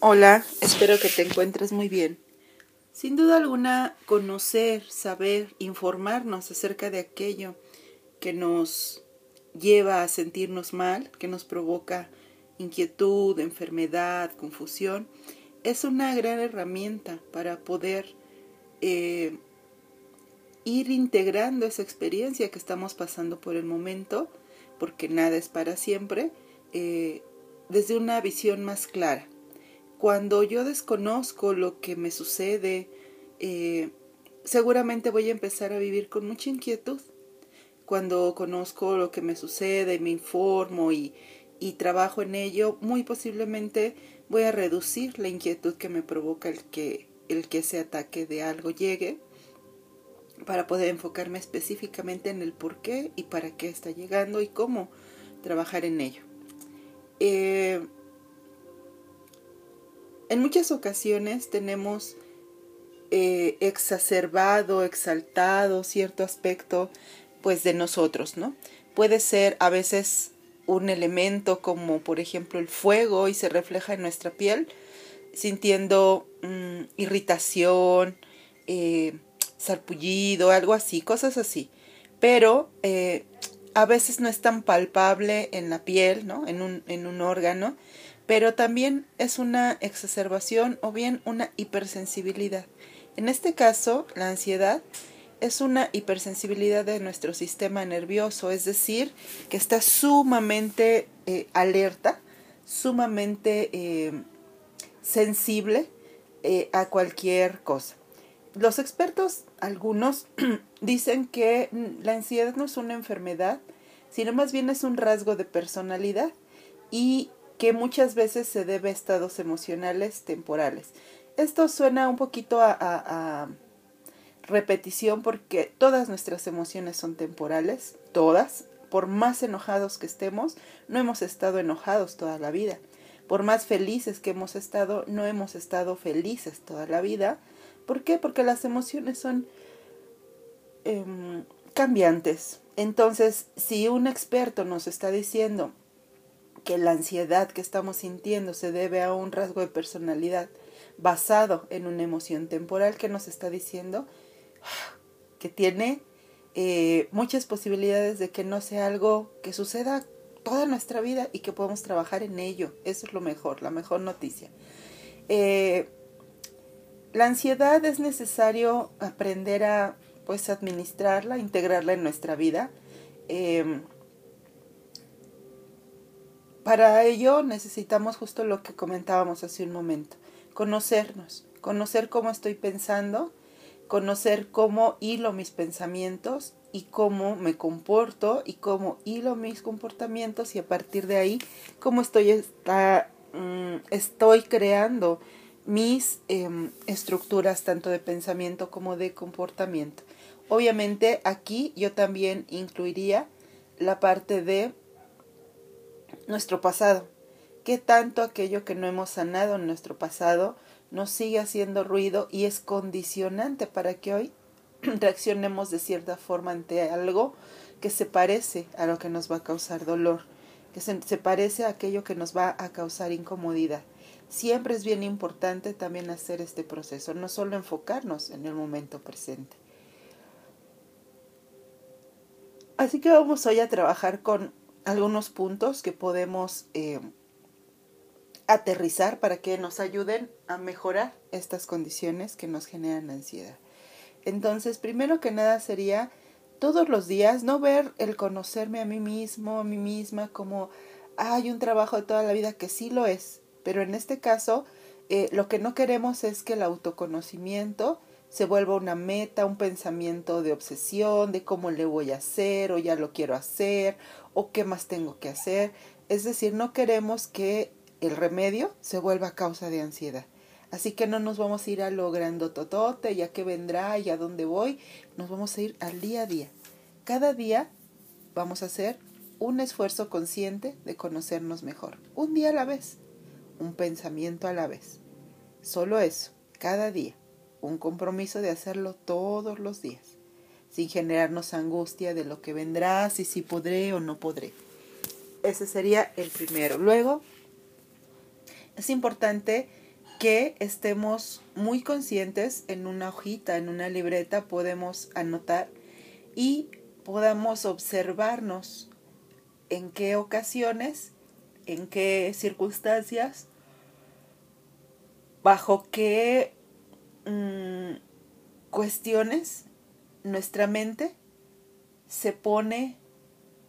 Hola, espero que te encuentres muy bien. Sin duda alguna, conocer, saber, informarnos acerca de aquello que nos lleva a sentirnos mal, que nos provoca inquietud, enfermedad, confusión, es una gran herramienta para poder eh, ir integrando esa experiencia que estamos pasando por el momento, porque nada es para siempre, eh, desde una visión más clara. Cuando yo desconozco lo que me sucede, eh, seguramente voy a empezar a vivir con mucha inquietud. Cuando conozco lo que me sucede, me informo y, trabajo en ello, muy posiblemente voy a reducir la inquietud que me provoca el que, el que ese ataque de algo llegue para poder enfocarme específicamente en el por qué y para qué está llegando y cómo trabajar en ello. Eh, en muchas ocasiones tenemos eh, exacerbado, exaltado cierto aspecto pues de nosotros, ¿no? Puede ser a veces un elemento como por ejemplo el fuego y se refleja en nuestra piel, sintiendo mm, irritación, eh, sarpullido, algo así, cosas así. Pero eh, a veces no es tan palpable en la piel, ¿no? En un, en un órgano, pero también es una exacerbación o bien una hipersensibilidad. En este caso, la ansiedad es una hipersensibilidad de nuestro sistema nervioso, es decir, que está sumamente eh, alerta, sumamente eh, sensible eh, a cualquier cosa. Los expertos, algunos, dicen que la ansiedad no es una enfermedad, sino más bien es un rasgo de personalidad y que muchas veces se debe a estados emocionales temporales. Esto suena un poquito a repetición porque todas nuestras emociones son temporales, todas. Por más enojados que estemos, no hemos estado enojados toda la vida. Por más felices que hemos estado, no hemos estado felices toda la vida. ¿Por qué? Porque las emociones son em, cambiantes. Entonces, si un experto nos está diciendo que la ansiedad que estamos sintiendo se debe a un rasgo de personalidad basado en una emoción temporal, ¿qué nos está diciendo? que tiene eh, muchas posibilidades de que no sea algo que suceda toda nuestra vida y que podemos trabajar en ello. Eso es lo mejor, la mejor noticia. Eh, la ansiedad es necesario aprender a pues administrarla, integrarla en nuestra vida. Eh, para ello necesitamos justo lo que comentábamos hace un momento, conocernos, conocer cómo estoy pensando, conocer cómo hilo mis pensamientos y cómo me comporto y cómo hilo mis comportamientos y a partir de ahí cómo estoy, está, mm, estoy creando mis em, estructuras tanto de pensamiento como de comportamiento. Obviamente aquí yo también incluiría la parte de nuestro pasado. ¿Qué tanto aquello que no hemos sanado en nuestro pasado nos sigue haciendo ruido y es condicionante para que hoy reaccionemos de cierta forma ante algo que se parece a lo que nos va a causar dolor, que se, parece a aquello que nos va a causar incomodidad. Siempre es bien importante también hacer este proceso, no solo enfocarnos en el momento presente. Así que vamos hoy a trabajar con algunos puntos que podemos eh, aterrizar para que nos ayuden a mejorar estas condiciones que nos generan ansiedad. Entonces, primero que nada sería todos los días no ver el conocerme a mí mismo, a mí misma como hay un trabajo de toda la vida que sí lo es, pero en este caso eh, lo que no queremos es que el autoconocimiento se vuelva una meta, un pensamiento de obsesión, de cómo le voy a hacer, o ya lo quiero hacer, o qué más tengo que hacer. Es decir, no queremos que el remedio se vuelva causa de ansiedad. Así que no nos vamos a ir a lo grandototote, ya que vendrá y a dónde voy, nos vamos a ir al día a día. Cada día vamos a hacer un esfuerzo consciente de conocernos mejor, un día a la vez, un pensamiento a la vez. Solo eso, cada día, un compromiso de hacerlo todos los días, sin generarnos angustia de lo que vendrá, si sí podré o no podré. Ese sería el primero. Luego, es importante que estemos muy conscientes en una hojita, en una libreta, podemos anotar y podamos observarnos en qué ocasiones, en qué circunstancias, bajo qué mm, cuestiones nuestra mente se pone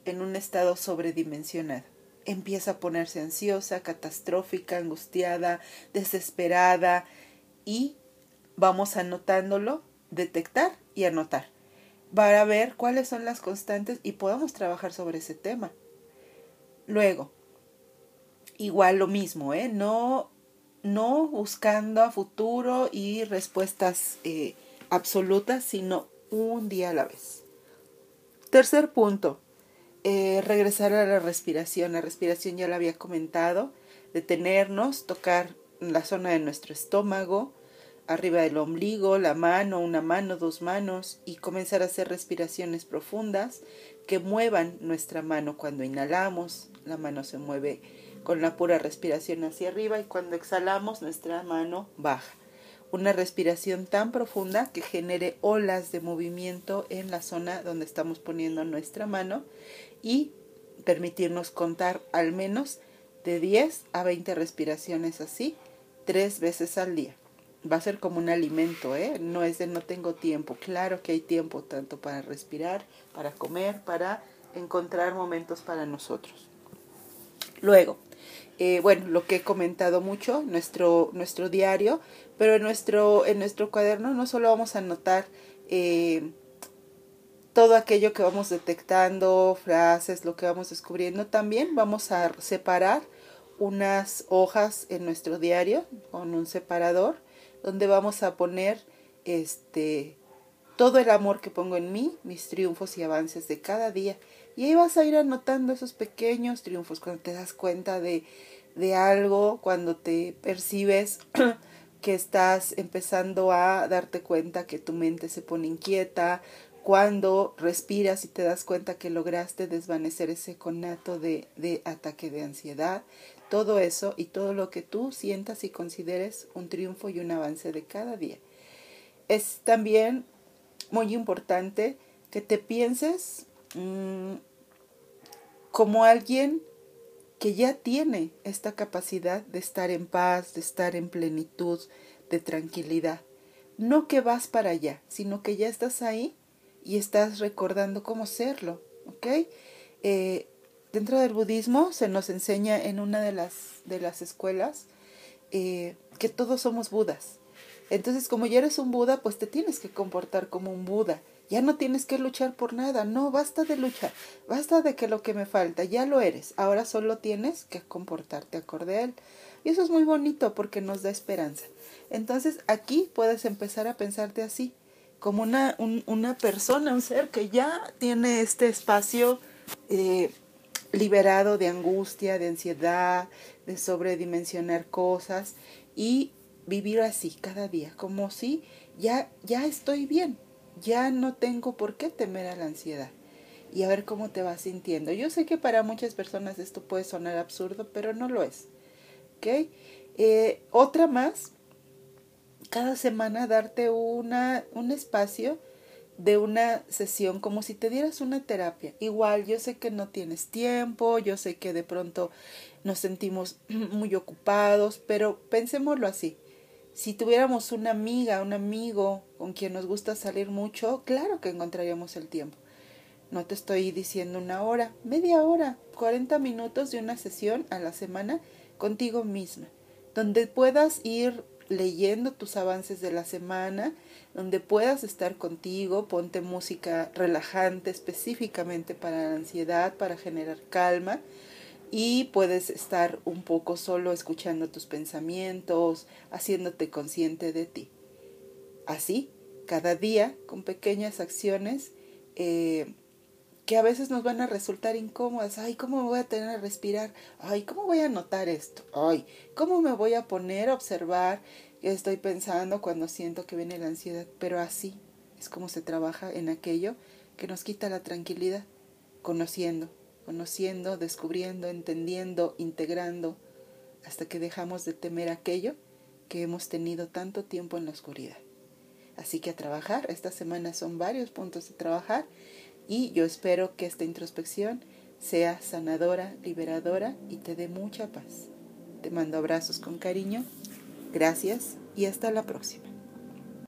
en un estado sobredimensionado. Empieza a ponerse ansiosa, catastrófica, angustiada, desesperada y vamos anotándolo, detectar y anotar para ver cuáles son las constantes y podamos trabajar sobre ese tema. Luego, igual lo mismo, ¿eh? No, no buscando a futuro y respuestas eh, absolutas, sino un día a la vez. Tercer punto, eh, regresar a la respiración. La respiración ya la había comentado, detenernos, tocar la zona de nuestro estómago, arriba del ombligo, la mano, una mano, dos manos y comenzar a hacer respiraciones profundas que muevan nuestra mano cuando inhalamos, la mano se mueve con la pura respiración hacia arriba y cuando exhalamos nuestra mano baja. Una respiración tan profunda que genere olas de movimiento en la zona donde estamos poniendo nuestra mano y permitirnos contar al menos de 10 a 20 respiraciones así tres veces al día va a ser como un alimento, ¿eh? No es de no tengo tiempo. Claro que hay tiempo tanto para respirar, para comer, para encontrar momentos para nosotros. Luego, eh, bueno, lo que he comentado mucho, nuestro, nuestro diario, pero en nuestro, en nuestro cuaderno no solo vamos a anotar eh, todo aquello que vamos detectando, frases, lo que vamos descubriendo, también vamos a separar unas hojas en nuestro diario con un separador donde vamos a poner este todo el amor que pongo en mí, mis triunfos y avances de cada día. Y ahí vas a ir anotando esos pequeños triunfos cuando te das cuenta de, de algo, cuando te percibes que estás empezando a darte cuenta que tu mente se pone inquieta, cuando respiras y te das cuenta que lograste desvanecer ese conato de, de ataque de ansiedad, todo eso y todo lo que tú sientas y consideres un triunfo y un avance de cada día. Es también muy importante que te pienses mm, como alguien que ya tiene esta capacidad de estar en paz, de estar en plenitud, de tranquilidad. No que vas para allá, sino que ya estás ahí y estás recordando cómo serlo, ¿ok? Eh, dentro del budismo se nos enseña en una de las, de las escuelas eh, que todos somos budas. Entonces, como ya eres un Buda, pues te tienes que comportar como un Buda. Ya no tienes que luchar por nada, no, basta de luchar, basta de que lo que me falta, ya lo eres, ahora solo tienes que comportarte acorde a él. Y eso es muy bonito porque nos da esperanza. Entonces aquí puedes empezar a pensarte así, como una, una persona, un ser que ya tiene este espacio eh, liberado de angustia, de ansiedad, de sobredimensionar cosas y vivir así cada día, como si ya, ya estoy bien, ya no tengo por qué temer a la ansiedad. Y a ver cómo te vas sintiendo. Yo sé que para muchas personas esto puede sonar absurdo, pero no lo es. ¿Ok? Eh, otra más, cada semana darte una, un espacio de una sesión como si te dieras una terapia. Igual, yo sé que no tienes tiempo, yo sé que de pronto nos sentimos muy ocupados, pero pensémoslo así. Si tuviéramos una amiga, un amigo con quien nos gusta salir mucho, claro que encontraríamos el tiempo. No te estoy diciendo una hora, media hora, 40 minutos de una sesión a la semana contigo misma, donde puedas ir leyendo tus avances de la semana, donde puedas estar contigo, ponte música relajante específicamente para la ansiedad, para generar calma y puedes estar un poco solo escuchando tus pensamientos, haciéndote consciente de ti. Así, cada día, con pequeñas acciones eh, que a veces nos van a resultar incómodas. Ay, ¿cómo me voy a tener a respirar? Ay, ¿cómo voy a notar esto? Ay, ¿cómo me voy a poner a observar estoy pensando cuando siento que viene la ansiedad, pero así es como se trabaja en aquello que nos quita la tranquilidad, conociendo, conociendo, descubriendo, entendiendo, integrando, hasta que dejamos de temer aquello que hemos tenido tanto tiempo en la oscuridad. Así que a trabajar, esta semana son varios puntos de trabajar y yo espero que esta introspección sea sanadora, liberadora y te dé mucha paz. Te mando abrazos con cariño. Gracias y hasta la próxima.